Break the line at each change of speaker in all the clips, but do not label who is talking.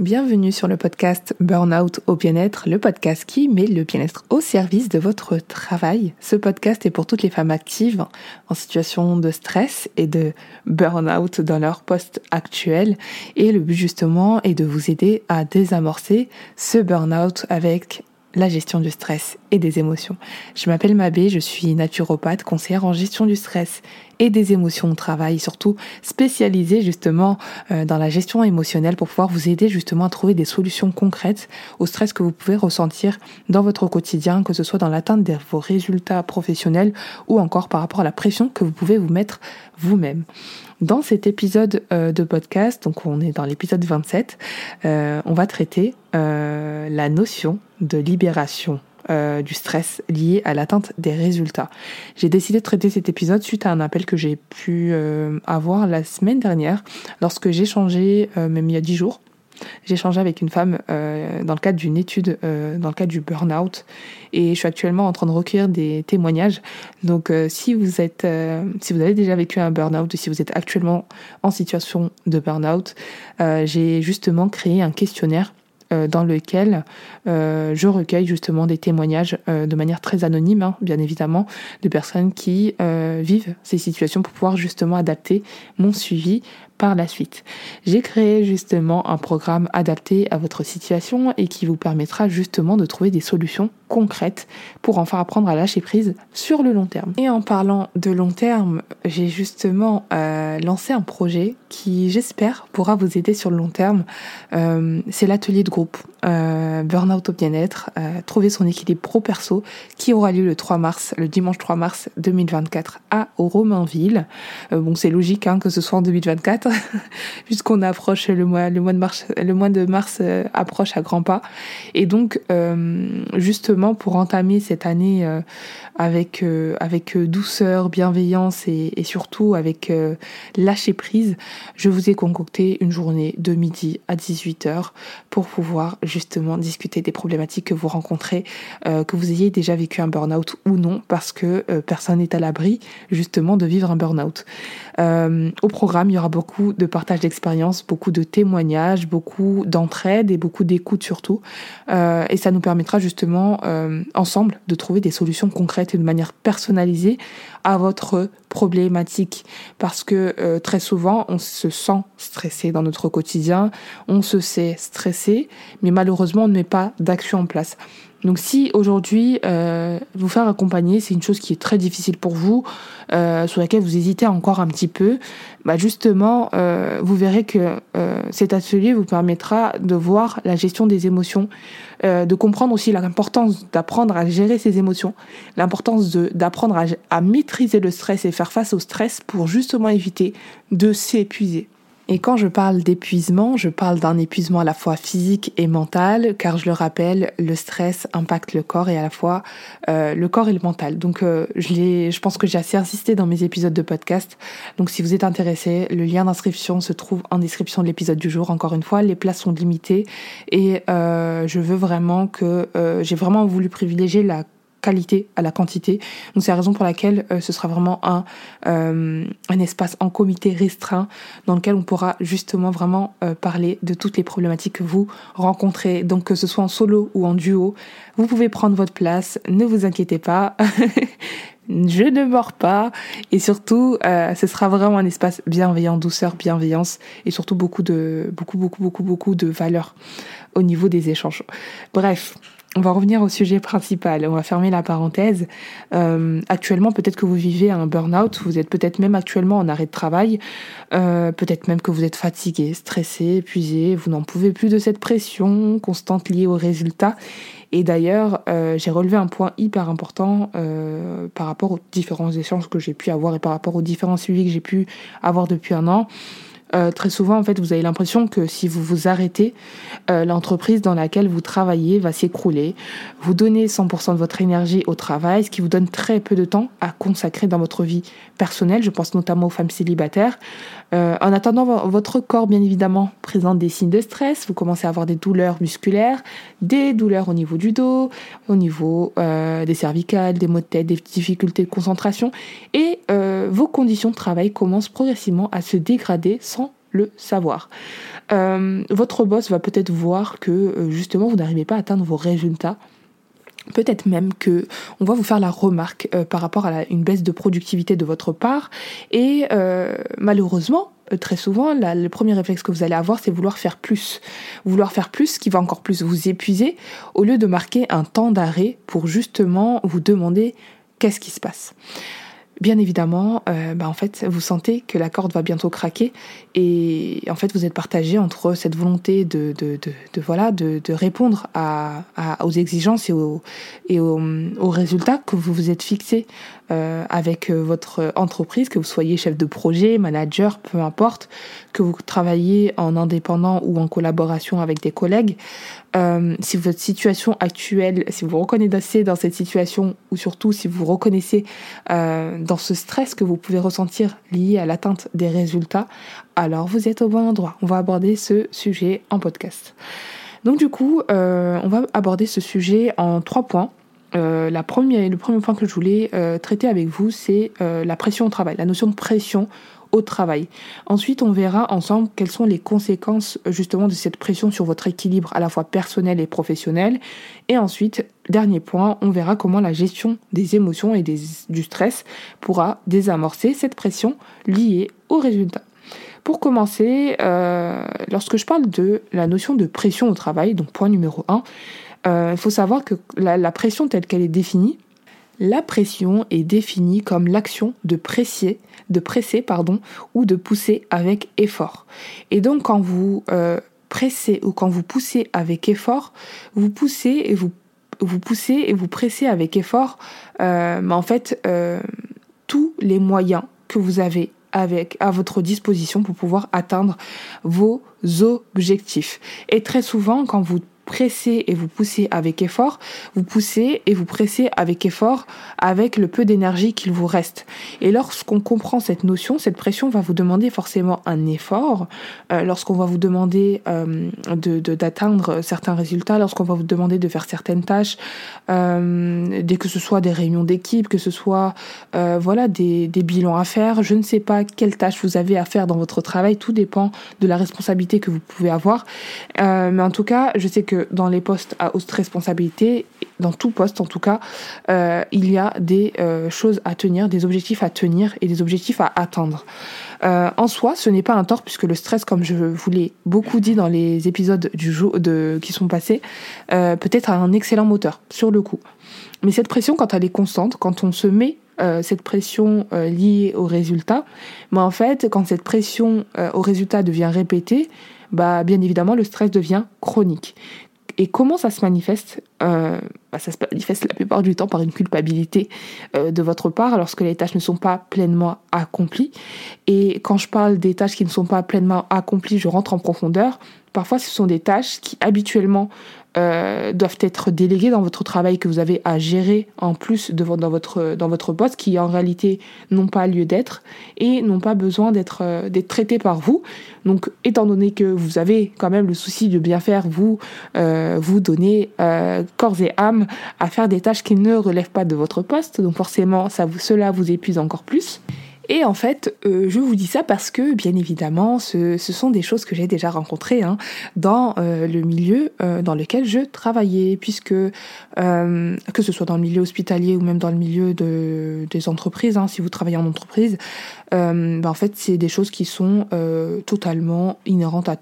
Bienvenue sur le podcast Burnout au bien-être, le podcast qui met le bien-être au service de votre travail. Ce podcast est pour toutes les femmes actives en situation de stress et de burn-out dans leur poste actuel. Et le but justement est de vous aider à désamorcer ce burn-out avec la gestion du stress et des émotions. Je m'appelle Mabé, je suis naturopathe, conseillère en gestion du stress et des émotions au travail, surtout spécialisée justement euh, dans la gestion émotionnelle pour pouvoir vous aider justement à trouver des solutions concrètes au stress que vous pouvez ressentir dans votre quotidien, que ce soit dans l'atteinte de vos résultats professionnels ou encore par rapport à la pression que vous pouvez vous mettre vous-même. Dans cet épisode euh, de podcast, donc on est dans l'épisode 27, euh, on va traiter la notion de libération euh, du stress lié à l'atteinte des résultats. J'ai décidé de traiter cet épisode suite à un appel que j'ai pu euh, avoir la semaine dernière lorsque j'ai changé, euh, même il y a dix jours, j'ai changé avec une femme dans le cadre d'une étude, dans le cadre du burn-out, et je suis actuellement en train de recueillir des témoignages. Donc, si vous êtes, si vous avez déjà vécu un burn-out, ou si vous êtes actuellement en situation de burn-out, j'ai justement créé un questionnaire euh, dans lequel euh, je recueille justement des témoignages euh, de manière très anonyme, hein, bien évidemment, de personnes qui vivent ces situations pour pouvoir justement adapter mon suivi par la suite. J'ai créé justement un programme adapté à votre situation et qui vous permettra justement de trouver des solutions concrètes pour enfin apprendre à lâcher prise sur le long terme. Et en parlant de long terme, j'ai justement euh, lancé un projet qui j'espère pourra vous aider sur le long terme. Euh, c'est l'atelier de groupe euh, Burnout au bien-être, trouver son équilibre pro-perso qui aura lieu le 3 mars, le dimanche 3 mars 2024 à Romainville. bon, c'est logique hein, que ce soit en 2024 puisqu'on approche le mois, le mois de mars, le mois de mars euh, approche à grands pas. Et donc, euh, justement, pour entamer cette année euh, avec douceur, bienveillance et, et surtout avec lâcher prise, je vous ai concocté une journée de midi à 18h pour pouvoir justement discuter des problématiques que vous rencontrez, que vous ayez déjà vécu un burn-out ou non, parce que personne n'est à l'abri justement de vivre un burn-out. au programme, il y aura beaucoup de partage d'expérience, beaucoup de témoignages, beaucoup d'entraide et beaucoup d'écoute surtout. Euh, et ça nous permettra justement euh, ensemble de trouver des solutions concrètes et de manière personnalisée à votre problématique. Parce que euh, très souvent, on se sent stressé dans notre quotidien, on se sait stressé, mais malheureusement, on ne met pas d'action en place. Donc si aujourd'hui euh, vous faire accompagner, c'est une chose qui est très difficile pour vous, euh, sur laquelle vous hésitez encore un petit peu, bah justement, euh, vous verrez que cet atelier vous permettra de voir la gestion des émotions, de comprendre aussi l'importance d'apprendre à gérer ses émotions, l'importance d'apprendre à, à maîtriser le stress et faire face au stress pour justement éviter de s'épuiser. Et quand je parle d'épuisement, je parle d'un épuisement à la fois physique et mental, car je le rappelle, le stress impacte le corps et à la fois euh, le corps et le mental. Donc euh, je, je pense que j'ai assez insisté dans mes épisodes de podcast. Donc si vous êtes intéressé, le lien d'inscription se trouve en description de l'épisode du jour. Encore une fois, les places sont limitées et euh, je veux vraiment que j'ai vraiment voulu privilégier la qualité à la quantité. Donc c'est la raison pour laquelle euh, ce sera vraiment un, euh, un espace en comité restreint dans lequel on pourra justement vraiment euh, parler de toutes les problématiques que vous rencontrez. Donc que ce soit en solo ou en duo, vous pouvez prendre votre place, ne vous inquiétez pas. je ne mords pas et surtout ce sera vraiment un espace bienveillant, douceur, bienveillance et surtout beaucoup de beaucoup beaucoup beaucoup beaucoup de valeur au niveau des échanges. Bref, on va revenir au sujet principal. On va fermer la parenthèse. Euh, actuellement, peut-être que vous vivez un burn-out. Vous êtes peut-être même actuellement en arrêt de travail. Euh, peut-être même que vous êtes fatigué, stressé, épuisé. Vous n'en pouvez plus de cette pression constante liée aux résultats. Et d'ailleurs, euh, j'ai relevé un point hyper important euh, par rapport aux différents échanges que j'ai pu avoir et par rapport aux différents suivis que j'ai pu avoir depuis un an. Euh, très souvent, en fait, vous avez l'impression que si vous vous arrêtez, euh, l'entreprise dans laquelle vous travaillez va s'écrouler. Vous donnez 100% de votre énergie au travail, ce qui vous donne très peu de temps à consacrer dans votre vie personnelle. Je pense notamment aux femmes célibataires. Euh, en attendant, votre corps, bien évidemment, présente des signes de stress. Vous commencez à avoir des douleurs musculaires, des douleurs au niveau du dos, au niveau euh, des cervicales, des maux de tête, des difficultés de concentration. Et euh, vos conditions de travail commencent progressivement à se dégrader sans le savoir. Votre boss va peut-être voir que justement vous n'arrivez pas à atteindre vos résultats. Peut-être même que on va vous faire la remarque euh, par rapport à une baisse de productivité de votre part. Et malheureusement très souvent le premier réflexe que vous allez avoir c'est vouloir faire plus. Vouloir faire plus qui va encore plus vous épuiser au lieu de marquer un temps d'arrêt pour justement vous demander qu'est-ce qui se passe bien évidemment, euh, bah, en fait, vous sentez que la corde va bientôt craquer et en fait, vous êtes partagé entre cette volonté de, de, de, voilà, de, de répondre à, aux exigences et aux, et aux, aux résultats que vous vous êtes fixés euh, avec euh, votre entreprise, que vous soyez chef de projet, manager, peu importe, que vous travaillez en indépendant ou en collaboration avec des collègues. Euh, si votre situation actuelle, si vous vous reconnaissez dans cette situation, ou surtout si vous vous reconnaissez euh, dans ce stress que vous pouvez ressentir lié à l'atteinte des résultats, alors vous êtes au bon endroit. On va aborder ce sujet en podcast. Donc du coup, euh, on va aborder ce sujet en trois points. La première, le premier point que je voulais traiter avec vous, c'est la pression au travail, la notion de pression au travail. Ensuite, on verra ensemble quelles sont les conséquences justement de cette pression sur votre équilibre à la fois personnel et professionnel. Et ensuite, dernier point, on verra comment la gestion des émotions et du stress pourra désamorcer cette pression liée aux résultats. Pour commencer, euh, lorsque je parle de la notion de pression au travail, donc point numéro 1, euh, il faut savoir que la pression telle qu'elle est définie, la pression est définie comme l'action de presser, de presser pardon, ou de pousser avec effort. Et donc quand vous euh, pressez ou quand vous poussez avec effort, vous poussez et vous vous et vous pressez avec effort, euh, mais en fait euh, tous les moyens que vous avez avec à votre disposition pour pouvoir atteindre vos objectifs. Et très souvent, quand vous pressez et vous poussez avec effort, vous poussez et vous pressez avec effort avec le peu d'énergie qu'il vous reste. Et lorsqu'on comprend cette notion, cette pression va vous demander forcément un effort. Euh, lorsqu'on va vous demander euh, d'atteindre certains résultats, lorsqu'on va vous demander de faire certaines tâches, euh, dès que ce soit des réunions d'équipe, que ce soit euh, voilà des, des bilans à faire, je ne sais pas quelles tâches vous avez à faire dans votre travail, tout dépend de la responsabilité que vous pouvez avoir. Mais en tout cas, je sais que dans les postes à haute responsabilité, dans tout poste en tout cas, euh, il y a des euh, choses à tenir, des objectifs à tenir et des objectifs à atteindre. Euh, en soi, ce n'est pas un tort puisque le stress, comme je vous l'ai beaucoup dit dans les épisodes du jour de, qui sont passés, peut être un excellent moteur sur le coup. Mais cette pression, quand elle est constante, quand on se met cette pression liée au résultat, mais en fait, quand cette pression au résultat devient répétée, bah bien évidemment le stress devient chronique. Et comment ça se manifeste euh, bah, Ça se manifeste la plupart du temps par une culpabilité euh, de votre part lorsque les tâches ne sont pas pleinement accomplies. Et quand je parle des tâches qui ne sont pas pleinement accomplies, je rentre en profondeur. Parfois, ce sont des tâches qui habituellement euh, doivent être déléguées dans votre travail que vous avez à gérer en plus de, dans votre dans votre poste, qui en réalité n'ont pas lieu d'être et n'ont pas besoin d'être euh, d'être traités par vous. Donc, étant donné que vous avez quand même le souci de bien faire, vous euh, vous donnez euh, corps et âme à faire des tâches qui ne relèvent pas de votre poste. Donc, forcément, ça vous cela vous épuise encore plus. Et en fait, euh, je vous dis ça parce que, bien évidemment, ce, ce sont des choses que j'ai déjà rencontrées hein, dans euh, le milieu euh, dans lequel je travaillais, puisque que ce soit dans le milieu hospitalier ou même dans le milieu de, des entreprises, hein, si vous travaillez en entreprise, ben en fait, c'est des choses qui sont totalement inhérentes à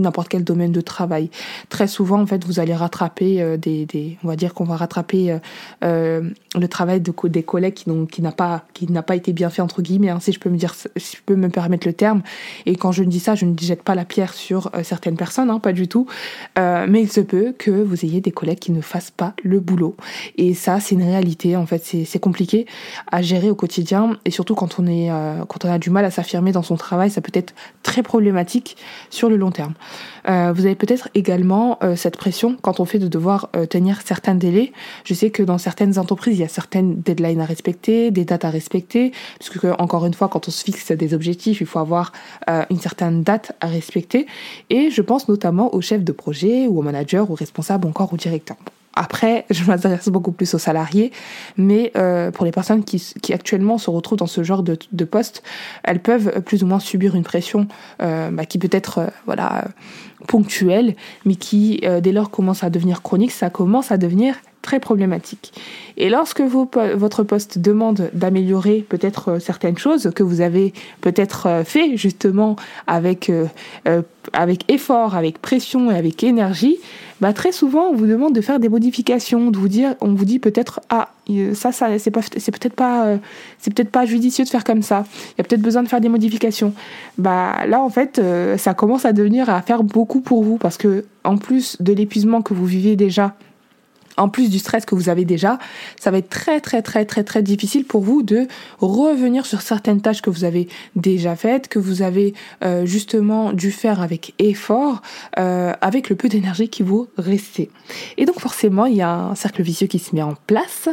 n'importe quel domaine de travail. Très souvent, en fait, vous allez rattraper euh, des, des, on va dire qu'on va rattraper euh, euh le travail de des collègues qui n'ont, qui n'a pas, qui n'a pas été bien fait entre guillemets, hein, si je peux me dire, si je peux me permettre le terme. Et quand je dis ça, je ne jette pas la pierre sur certaines personnes, hein, pas du tout. mais il se peut que vous ayez des collègues qui ne fassent pas le boulot. Et ça, c'est une réalité. En fait, c'est, c'est compliqué à gérer au quotidien, et surtout quand on est, quand on a du mal à s'affirmer dans son travail, ça peut être très problématique sur le long terme. Euh, vous avez peut-être également euh, cette pression quand on fait de devoir euh, tenir certains délais. Je sais que dans certaines entreprises, il y a certaines deadlines à respecter, des dates à respecter, puisque encore une fois, quand on se fixe des objectifs, il faut avoir une certaine date à respecter. Et je pense notamment aux chefs de projet ou aux managers, aux responsables, encore aux directeurs. Après, je m'adresse beaucoup plus aux salariés, mais euh, pour les personnes qui, qui, actuellement se retrouvent dans ce genre de, de poste, elles peuvent plus ou moins subir une pression euh, bah, qui peut être euh, voilà ponctuelle, mais qui dès lors commence à devenir chronique, ça commence à devenir très problématique. Et lorsque votre poste demande d'améliorer peut-être euh, certaines choses que vous avez peut-être euh, fait justement avec, euh, avec effort, avec pression et avec énergie, bah très souvent on vous demande de faire des modifications, de vous dire, on vous dit peut-être ah ça ça c'est peut-être pas c'est peut-être pas judicieux de faire comme ça. Il y a peut-être besoin de faire des modifications. Bah là en fait ça commence à devenir à faire beaucoup pour vous parce que en plus de l'épuisement que vous vivez déjà en plus du stress que vous avez déjà, ça va être très très très très très difficile pour vous de revenir sur certaines tâches que vous avez déjà faites, que vous avez euh, justement dû faire avec effort, euh, avec le peu d'énergie qui vous restait. Et donc forcément, il y a un cercle vicieux qui se met en place.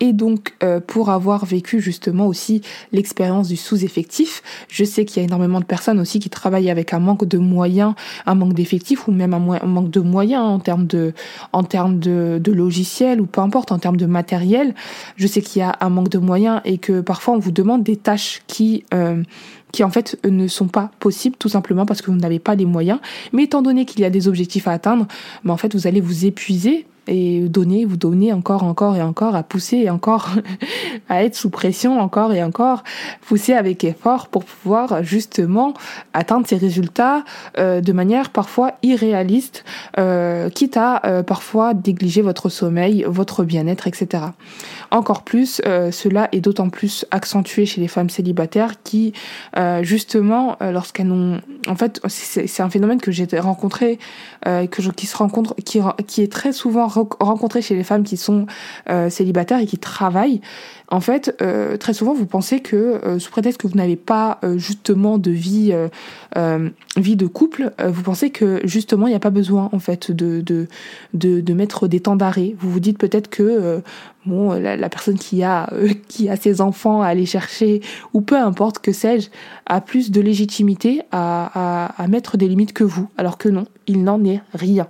Et donc euh, pour avoir vécu justement aussi l'expérience du sous-effectif, je sais qu'il y a énormément de personnes aussi qui travaillent avec un manque de moyens, un manque d'effectifs ou même un, manque de moyens en termes de en termes de, de logiciel ou peu importe en termes de matériel. Je sais qu'il y a un manque de moyens et que parfois on vous demande des tâches qui euh, qui en fait ne sont pas possibles tout simplement parce que vous n'avez pas les moyens. Mais étant donné qu'il y a des objectifs à atteindre, ben en fait vous allez vous épuiser et donner, vous donner encore, encore et encore, à pousser et encore, à être sous pression encore et encore, pousser avec effort pour pouvoir justement atteindre ces résultats euh, de manière parfois irréaliste, euh, quitte à euh, parfois négliger votre sommeil, votre bien-être, etc. Encore plus, euh, cela est d'autant plus accentué chez les femmes célibataires qui, euh, justement, lorsqu'elles ont, en fait, c'est un phénomène que j'ai rencontré, que je, qui se rencontre, qui, qui est très souvent rencontrer chez les femmes qui sont euh, célibataires et qui travaillent, en fait, euh, très souvent, vous pensez que euh, sous prétexte que vous n'avez pas justement de vie, vie de couple, vous pensez que justement il n'y a pas besoin en fait de de, de, mettre des temps d'arrêt. Vous vous dites peut-être que bon, la, personne qui a qui a ses enfants à aller chercher ou peu importe que sais-je a plus de légitimité à, à, à mettre des limites que vous, alors que non, il n'en est rien.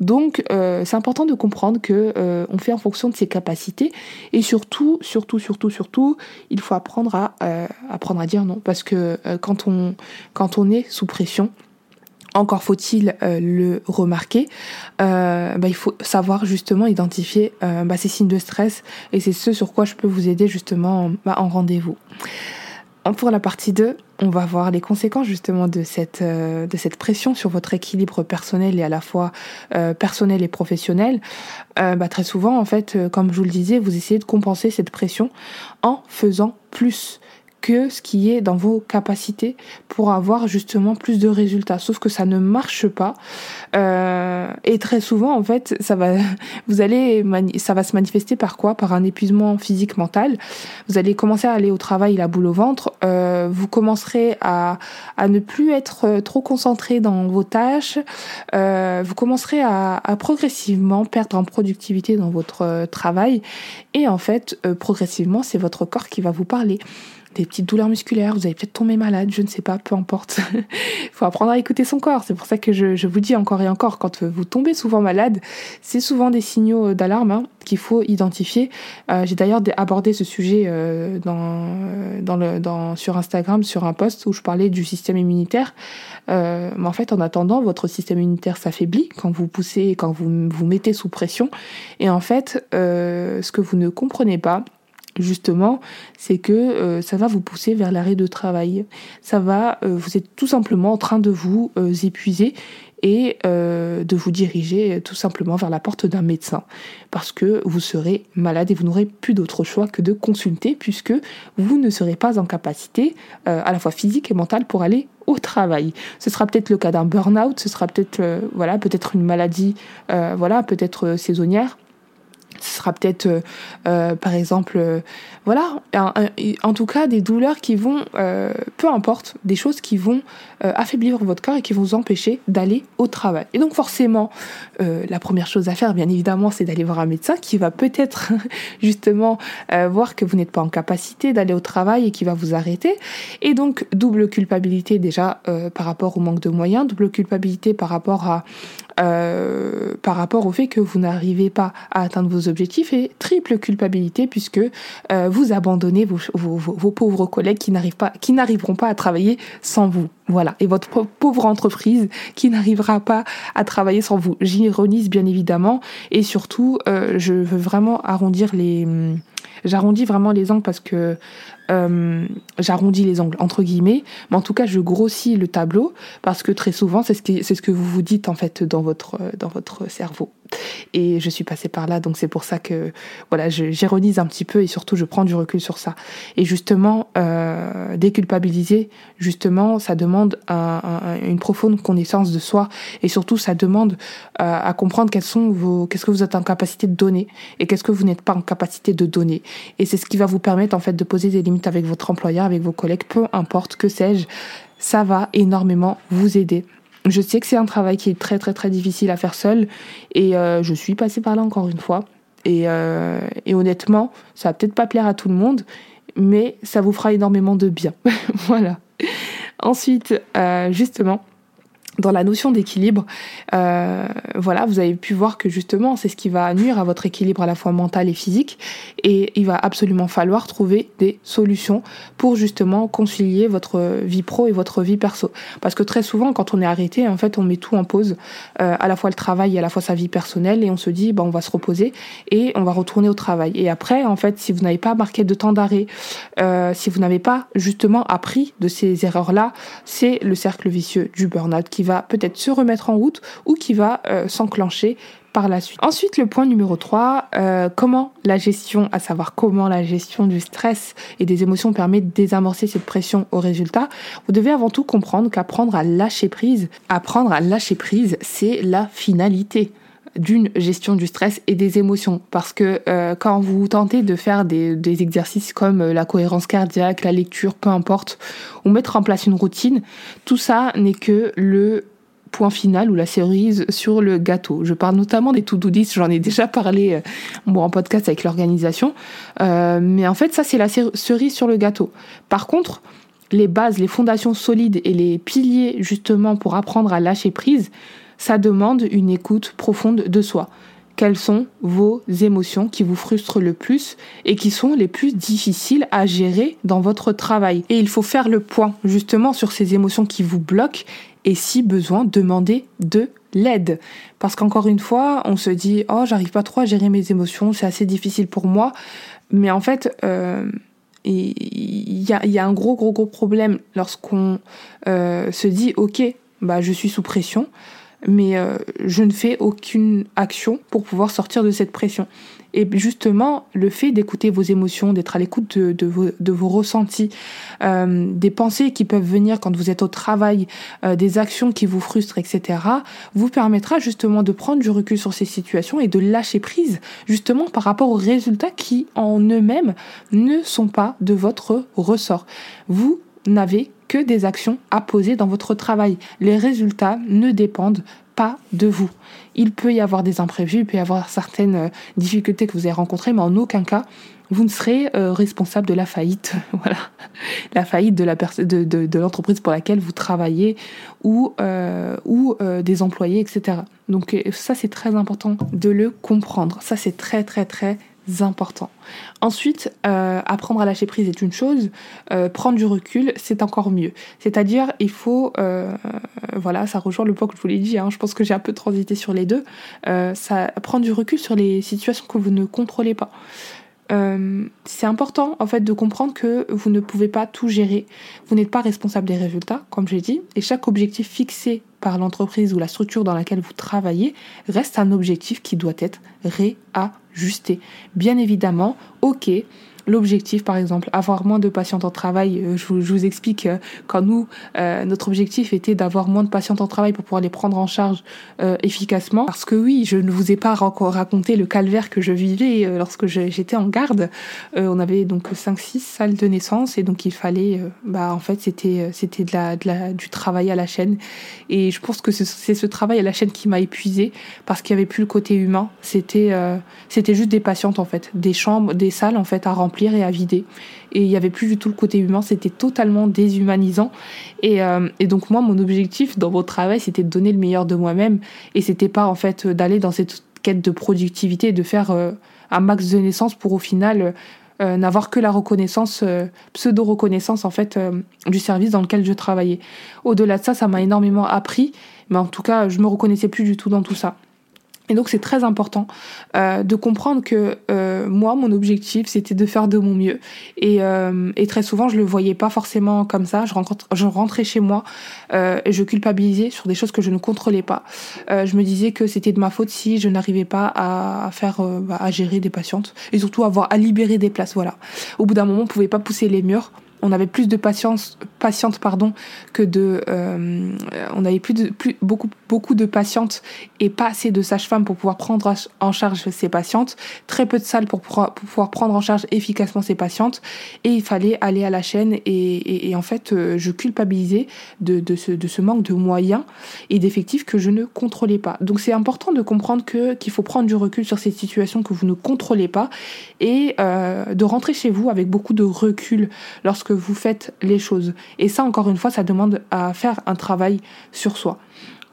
Donc c'est important de comprendre que euh, on fait en fonction de ses capacités et surtout, surtout, surtout, surtout, il faut apprendre à euh, apprendre à dire non parce que euh, quand on quand on est sous pression, encore faut-il le remarquer, bah, il faut savoir justement identifier bah, ces signes de stress et c'est ce sur quoi je peux vous aider justement bah, en rendez-vous. Pour la partie 2, on va voir les conséquences justement de cette, euh, de cette pression sur votre équilibre personnel et à la fois euh, personnel et professionnel. Euh, bah, très souvent, en fait, comme je vous le disais, vous essayez de compenser cette pression en faisant plus que ce qui est dans vos capacités pour avoir justement plus de résultats. Sauf que ça ne marche pas. Euh, et très souvent, en fait, ça va, vous allez, ça va se manifester par quoi? Par un épuisement physique, mental. Vous allez commencer à aller au travail, la boule au ventre. Euh, vous commencerez à, à ne plus être trop concentré dans vos tâches. Euh, vous commencerez à, à progressivement perdre en productivité dans votre travail. Et en fait, progressivement, c'est votre corps qui va vous parler des petites douleurs musculaires, vous allez peut-être tomber malade, je ne sais pas, peu importe. Il faut apprendre à écouter son corps. C'est pour ça que je, vous dis encore et encore, quand vous tombez souvent malade, c'est souvent des signaux d'alarme hein, qu'il faut identifier. Euh, j'ai d'ailleurs abordé ce sujet euh, dans, sur Instagram, sur un post où je parlais du système immunitaire. Euh, mais en fait, en attendant, votre système immunitaire s'affaiblit quand vous poussez, quand vous vous mettez sous pression. Et en fait, ce que vous ne comprenez pas, justement, c'est que euh, ça va vous pousser vers l'arrêt de travail. Ça va, euh, vous êtes tout simplement en train de vous euh, épuiser et de vous diriger tout simplement vers la porte d'un médecin parce que vous serez malade et vous n'aurez plus d'autre choix que de consulter puisque vous ne serez pas en capacité à la fois physique et mentale pour aller au travail. Ce sera peut-être le cas d'un burn-out, ce sera peut-être voilà, peut-être une maladie voilà, peut-être saisonnière ce sera peut-être, euh, euh, par exemple, euh, voilà, en tout cas des douleurs qui vont, peu importe, des choses qui vont affaiblir votre corps et qui vont vous empêcher d'aller au travail. Et donc forcément, la première chose à faire, bien évidemment, c'est d'aller voir un médecin qui va peut-être justement voir que vous n'êtes pas en capacité d'aller au travail et qui va vous arrêter. Et donc double culpabilité déjà par rapport au manque de moyens, double culpabilité par rapport à par rapport au fait que vous n'arrivez pas à atteindre vos objectifs et triple culpabilité puisque euh, vous abandonnez vos, pauvres collègues qui n'arrivent pas, qui n'arriveront pas à travailler sans vous. Voilà. Et votre pauvre entreprise qui n'arrivera pas à travailler sans vous. J'ironise bien évidemment et surtout, euh, je veux vraiment arrondir les, j'arrondis vraiment les angles parce que euh, j'arrondis les angles entre guillemets, mais en tout cas je grossis le tableau parce que très souvent c'est ce que c'est ce que vous vous dites en fait dans votre dans votre cerveau. Et je suis passée par là, donc c'est pour ça que voilà, j'ironise un petit peu et surtout je prends du recul sur ça. Et justement, euh, déculpabiliser, justement, ça demande un, une profonde connaissance de soi et surtout ça demande euh, à comprendre quels sont vos, qu'est-ce que vous êtes en capacité de donner et qu'est-ce que vous n'êtes pas en capacité de donner. Et c'est ce qui va vous permettre en fait de poser des limites avec votre employeur, avec vos collègues, peu importe, que sais-je, ça va énormément vous aider. Je sais que c'est un travail qui est très très très difficile à faire seul et euh, je suis passée par là encore une fois. Et, euh, et honnêtement, ça va peut-être pas plaire à tout le monde, mais ça vous fera énormément de bien. voilà. Ensuite, euh, justement, dans la notion d'équilibre, euh, voilà, vous avez pu voir que justement, c'est ce qui va nuire à votre équilibre à la fois mental et physique, et il va absolument falloir trouver des solutions pour justement concilier votre vie pro et votre vie perso. Parce que très souvent, quand on est arrêté, en fait, on met tout en pause, euh, à la fois le travail et à la fois sa vie personnelle, et on se dit, bah, on va se reposer et on va retourner au travail. Et après, en fait, si vous n'avez pas marqué de temps d'arrêt, euh, si vous n'avez pas justement appris de ces erreurs-là, c'est le cercle vicieux du burn-out qui va peut-être se remettre en route ou qui va euh, s'enclencher par la suite. Ensuite, le point numéro 3, euh, comment la gestion, à savoir comment la gestion du stress et des émotions permet de désamorcer cette pression au résultat. Vous devez avant tout comprendre qu'apprendre à lâcher prise, apprendre à lâcher prise, c'est la finalité d'une gestion du stress et des émotions. Parce que euh, quand vous tentez de faire des, exercices comme la cohérence cardiaque, la lecture, peu importe, ou mettre en place une routine, tout ça n'est que le point final ou la cerise sur le gâteau. Je parle notamment des to-do list, j'en ai déjà parlé euh, en podcast avec l'organisation, euh, mais en fait ça c'est la cerise sur le gâteau. Par contre, les bases, les fondations solides et les piliers justement pour apprendre à lâcher prise, ça demande une écoute profonde de soi. Quelles sont vos émotions qui vous frustrent le plus et qui sont les plus difficiles à gérer dans votre travail? Et il faut faire le point justement sur ces émotions qui vous bloquent et si besoin, demander de l'aide. Parce qu'encore une fois, on se dit oh j'arrive pas trop à gérer mes émotions, c'est assez difficile pour moi. Mais en fait, euh, il y a, un gros gros gros problème lorsqu'on euh, se dit ok bah je suis sous pression, mais euh, je ne fais aucune action pour pouvoir sortir de cette pression. Et justement, le fait d'écouter vos émotions, d'être à l'écoute de, vos, vos, ressentis, euh, des pensées qui peuvent venir quand vous êtes au travail, euh, des actions qui vous frustrent, etc., vous permettra justement de prendre du recul sur ces situations et de lâcher prise justement par rapport aux résultats qui en eux-mêmes ne sont pas de votre ressort. Vous n'avez que des actions à poser dans votre travail. Les résultats ne dépendent pas de vous. Il peut y avoir des imprévus, il peut y avoir certaines euh, difficultés que vous avez rencontrées, mais en aucun cas vous ne serez euh, responsable de la faillite, voilà, la faillite de la de, l'entreprise pour laquelle vous travaillez ou euh, ou des employés, etc. Donc ça c'est très important de le comprendre. Ça c'est très très très important. Ensuite, euh, apprendre à lâcher prise est une chose, euh, prendre du recul, c'est encore mieux. C'est-à-dire, il faut, euh, voilà, ça rejoint le point que je vous l'ai dit, hein, je pense que j'ai un peu transité sur les deux, ça prendre du recul sur les situations que vous ne contrôlez pas. c'est important en fait de comprendre que vous ne pouvez pas tout gérer, vous n'êtes pas responsable des résultats, comme j'ai dit, et chaque objectif fixé par l'entreprise ou la structure dans laquelle vous travaillez reste un objectif qui doit être réajusté. Bien évidemment, ok, l'objectif, par exemple, avoir moins de patientes en travail. Euh, je, vous, explique euh, quand nous, euh, notre objectif était d'avoir moins de patientes en travail pour pouvoir les prendre en charge efficacement. Parce que oui, je ne vous ai pas raconté le calvaire que je vivais lorsque j'étais en garde. on avait donc 5-6 salles de naissance et donc il fallait, bah en fait, c'était c'était de la, de la, du travail à la chaîne. Et je pense que c'est ce travail à la chaîne qui m'a épuisée parce qu'il y avait plus le côté humain. C'était c'était juste des patientes en fait, des chambres, des salles en fait à remplir et à vider. Et il n'y avait plus du tout le côté humain, c'était totalement déshumanisant. Et, euh, et, donc moi, mon objectif dans mon travail, c'était de donner le meilleur de moi-même. Et c'était pas en fait d'aller dans cette quête de productivité, de faire euh, un max de naissance pour au final euh, n'avoir que la reconnaissance, pseudo-reconnaissance en fait du service dans lequel je travaillais. Au-delà de ça, ça m'a énormément appris, mais en tout cas, je me reconnaissais plus du tout dans tout ça. Et donc c'est très important euh, de comprendre que euh, moi, mon objectif, c'était de faire de mon mieux. Et, euh, et, très souvent, je le voyais pas forcément comme ça. Je, je rentrais chez moi euh, et je culpabilisais sur des choses que je ne contrôlais pas. Euh, je me disais que c'était de ma faute si je n'arrivais pas à, faire, bah, à gérer des patientes et surtout avoir à libérer des places. Voilà. Au bout d'un moment, on pouvait pas pousser les murs on avait plus de patientes pardon, que de, euh, on avait plus de, plus, beaucoup, beaucoup de patientes et pas assez de sages-femmes pour pouvoir prendre en charge ces patientes, très peu de salles pour pouvoir, pour pouvoir prendre en charge efficacement ces patientes, et il fallait aller à la chaîne et, et, en fait, euh, je culpabilisais de, de, ce, de ce manque de moyens et d'effectifs que je ne contrôlais pas. Donc c'est important de comprendre que qu'il faut prendre du recul sur ces situations que vous ne contrôlez pas et euh, de rentrer chez vous avec beaucoup de recul lorsque vous faites les choses. Et ça, encore une fois, ça demande à faire un travail sur soi.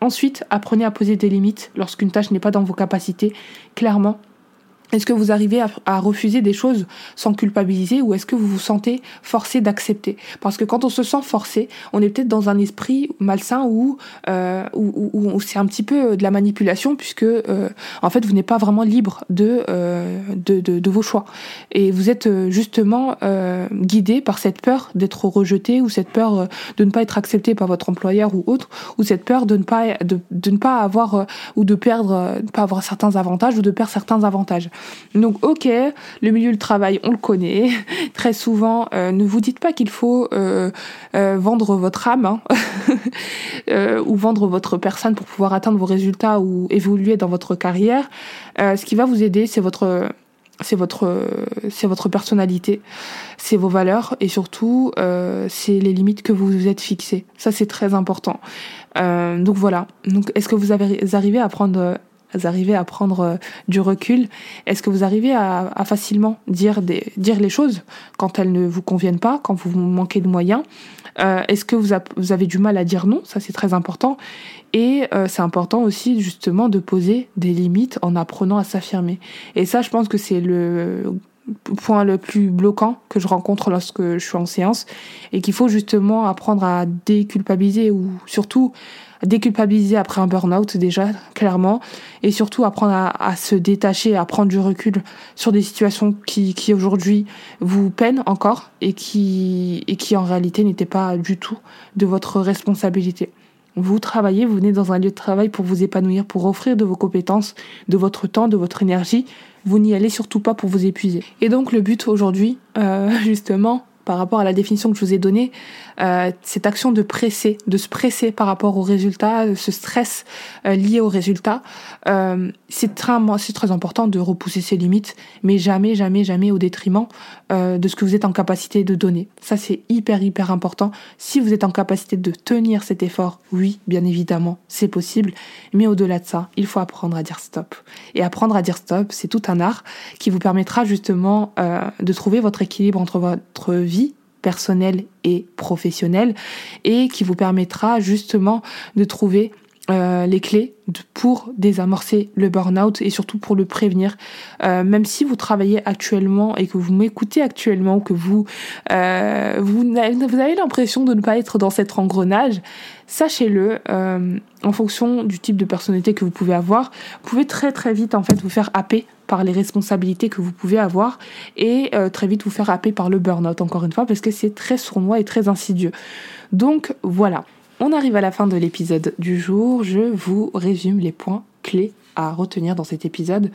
Ensuite, apprenez à poser des limites lorsqu'une tâche n'est pas dans vos capacités. Clairement, est-ce que vous arrivez à, refuser des choses sans culpabiliser ou est-ce que vous vous sentez forcé d'accepter? Parce que quand on se sent forcé, on est peut-être dans un esprit malsain où, euh, où, c'est un petit peu de la manipulation puisque euh, en fait vous n'êtes pas vraiment libre de, euh, de, de, de, vos choix. Et vous êtes euh, justement euh, guidé par cette peur d'être rejeté ou cette peur euh, de ne pas être accepté par votre employeur ou autre ou cette peur de ne pas, de, de ne pas avoir ou de perdre, de pas avoir certains avantages ou de perdre certains avantages. Donc ok, le milieu du travail, on le connaît. Très souvent, euh, ne vous dites pas qu'il faut euh, euh, vendre votre âme hein. ou vendre votre personne pour pouvoir atteindre vos résultats ou évoluer dans votre carrière. ce qui va vous aider, c'est votre c'est votre c'est votre personnalité, c'est vos valeurs et surtout c'est les limites que vous vous êtes fixées. Ça c'est très important. donc voilà. Donc est-ce que vous avez arrivé à prendre arrivez à prendre euh, du recul Est-ce que vous arrivez à, facilement dire, dire les choses quand elles ne vous conviennent pas, quand vous manquez de moyens? Euh, Est-ce que vous, vous, avez du mal à dire non? Ça, c'est très important. Et euh, c'est important aussi, justement, de poser des limites en apprenant à s'affirmer. Et ça, je pense que c'est le point le plus bloquant que je rencontre lorsque je suis en séance et qu'il faut justement apprendre à déculpabiliser ou surtout déculpabiliser après un burn-out déjà, clairement, et surtout apprendre à, se détacher, à prendre du recul sur des situations qui, qui aujourd'hui vous peinent encore et qui, et qui en réalité n'étaient pas du tout de votre responsabilité. Vous travaillez, vous venez dans un lieu de travail pour vous épanouir, pour offrir de vos compétences, de votre temps, de votre énergie. Vous n'y allez surtout pas pour vous épuiser. Et donc le but aujourd'hui, euh, justement, par rapport à la définition que je vous ai donnée, euh, cette action de presser, de se presser par rapport aux résultats, ce stress euh, lié aux résultats, euh, c'est très, important de repousser ses limites, mais jamais, jamais, jamais au détriment euh, de ce que vous êtes en capacité de donner. Ça, c'est hyper, hyper important. Si vous êtes en capacité de tenir cet effort, oui, bien évidemment, c'est possible, mais au-delà de ça, il faut apprendre à dire stop. Et apprendre à dire stop, c'est tout un art qui vous permettra justement euh, de trouver votre équilibre entre votre vie personnel et professionnel et qui vous permettra justement de trouver euh, les clés pour désamorcer le burn-out et surtout pour le prévenir. Euh, même si vous travaillez actuellement et que vous m'écoutez actuellement, que vous, euh, avez l'impression de ne pas être dans cet engrenage, sachez-le, en fonction du type de personnalité que vous pouvez avoir, vous pouvez très très vite en fait vous faire happer par les responsabilités que vous pouvez avoir et très vite vous faire happer par le burn-out encore une fois parce que c'est très sournois et très insidieux. Donc voilà. On arrive à la fin de l'épisode du jour. Je vous résume les points clés à retenir dans cet épisode.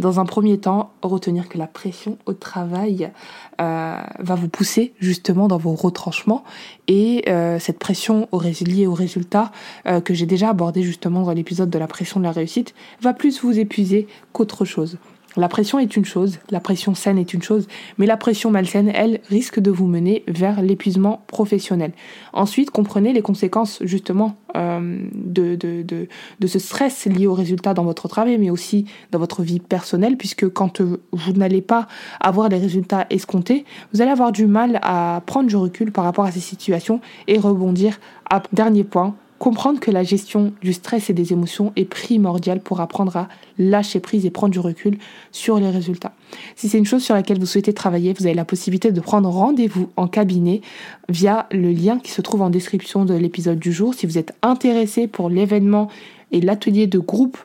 Dans un premier temps, retenir que la pression au travail euh, va vous pousser justement dans vos retranchements et euh, cette pression au liée au résultat euh, que j'ai déjà abordé justement dans l'épisode de la pression de la réussite va plus vous épuiser qu'autre chose. La pression est une chose, la pression saine est une chose, mais la pression malsaine, elle, risque de vous mener vers l'épuisement professionnel. Ensuite, comprenez les conséquences justement euh, de, de, de, de, ce stress lié au résultat dans votre travail, mais aussi dans votre vie personnelle, puisque quand vous n'allez pas avoir les résultats escomptés, vous allez avoir du mal à prendre du recul par rapport à ces situations et rebondir à dernier point Comprendre que la gestion du stress et des émotions est primordiale pour apprendre à lâcher prise et prendre du recul sur les résultats. Si c'est une chose sur laquelle vous souhaitez travailler, vous avez la possibilité de prendre rendez-vous en cabinet via le lien qui se trouve en description de l'épisode du jour. Si vous êtes intéressé pour l'événement et l'atelier de groupe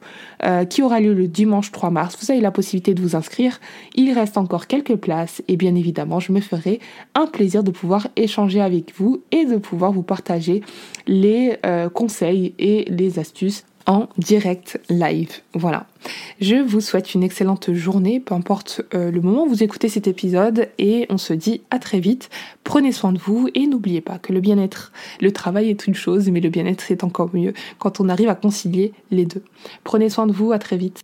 euh, qui aura lieu le dimanche 3 mars. Vous avez la possibilité de vous inscrire. Il reste encore quelques places et bien évidemment, je me ferai un plaisir de pouvoir échanger avec vous et de pouvoir vous partager les euh, conseils et les astuces en direct live. Voilà. Je vous souhaite une excellente journée, peu importe euh, le moment où vous écoutez cet épisode, et on se dit à très vite. Prenez soin de vous et n'oubliez pas que le bien-être, le travail est une chose, mais le bien-être c'est encore mieux quand on arrive à concilier les deux. Prenez soin de vous, à très vite.